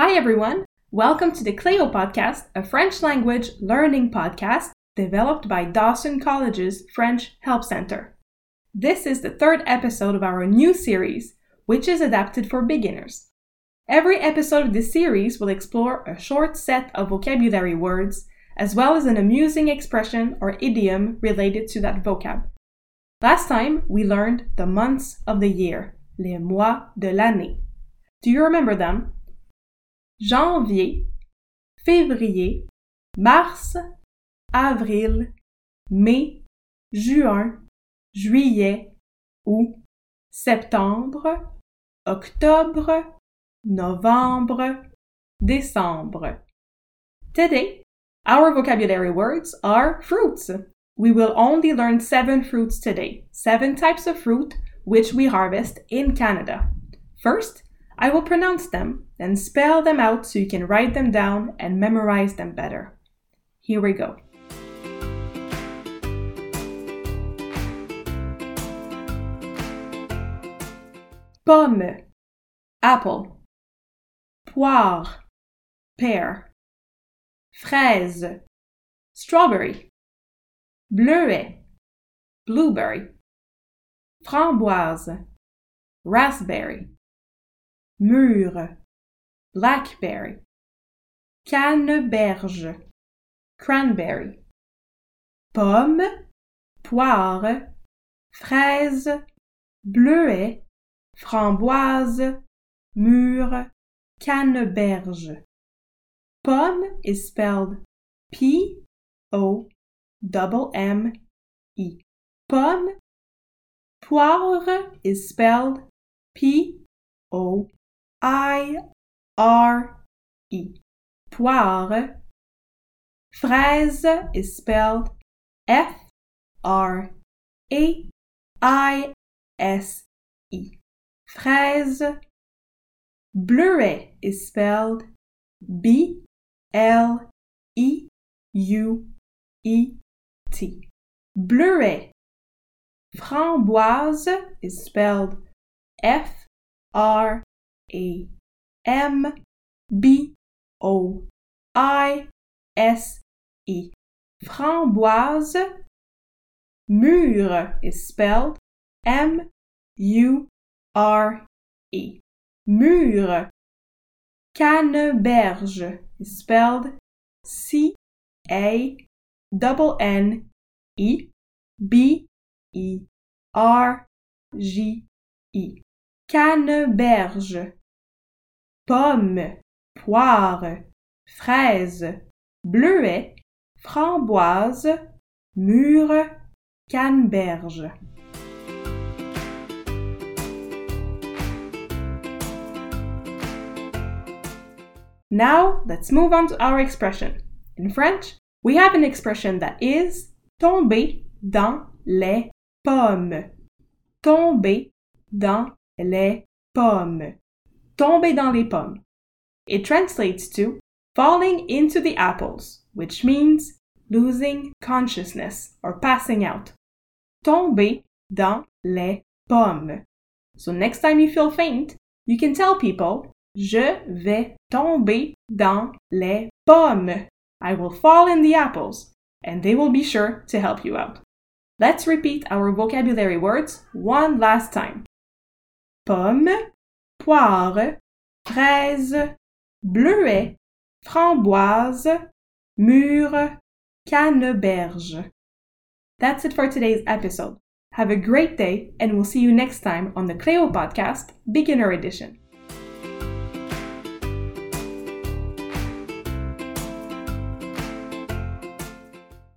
Hi, everyone. Welcome to the Cleo Podcast, a French language learning podcast developed by Dawson College's French Help Center. This is the third episode of our new series, which is adapted for beginners. Every episode of this series will explore a short set of vocabulary words, as well as an amusing expression or idiom related to that vocab. Last time, we learned the months of the year, les mois de l'année. Do you remember them? Janvier, février, mars, avril, mai, juin, juillet, août, septembre, octobre, novembre, décembre. Today, our vocabulary words are fruits. We will only learn seven fruits today, seven types of fruit which we harvest in Canada. First, I will pronounce them, then spell them out so you can write them down and memorize them better. Here we go. Pomme, apple. Poire, pear. Fraise, strawberry. Bleuet, blueberry. Framboise, raspberry. Mûre, blackberry. Canneberge, cranberry. Pomme, poire, fraise, bleuet, framboise, mûre, canneberge. Pomme is spelled P O double M E. Pomme. Poire is spelled P O I R E. Poire. Fraise is spelled F R A I S E. Fraise. Bleuet is spelled B L E U E T. Bleuet. Framboise is spelled F R a M B O I S E. Framboise. Mûre is spelled M U R E. Mûre. Canneberge is spelled C A double N E B E R G E. Canneberge pomme, poire, fraise, bleuet, framboise, mûre, canneberge. Now, let's move on to our expression. In French, we have an expression that is tomber dans les pommes. Tomber dans les pommes tomber dans les pommes. It translates to falling into the apples, which means losing consciousness or passing out. Tomber dans les pommes. So next time you feel faint, you can tell people, Je vais tomber dans les pommes. I will fall in the apples, and they will be sure to help you out. Let's repeat our vocabulary words one last time. Pomme, poire, fraise, bleuet, framboise, mûre, canneberge. That's it for today's episode. Have a great day, and we'll see you next time on the Cleo Podcast Beginner Edition.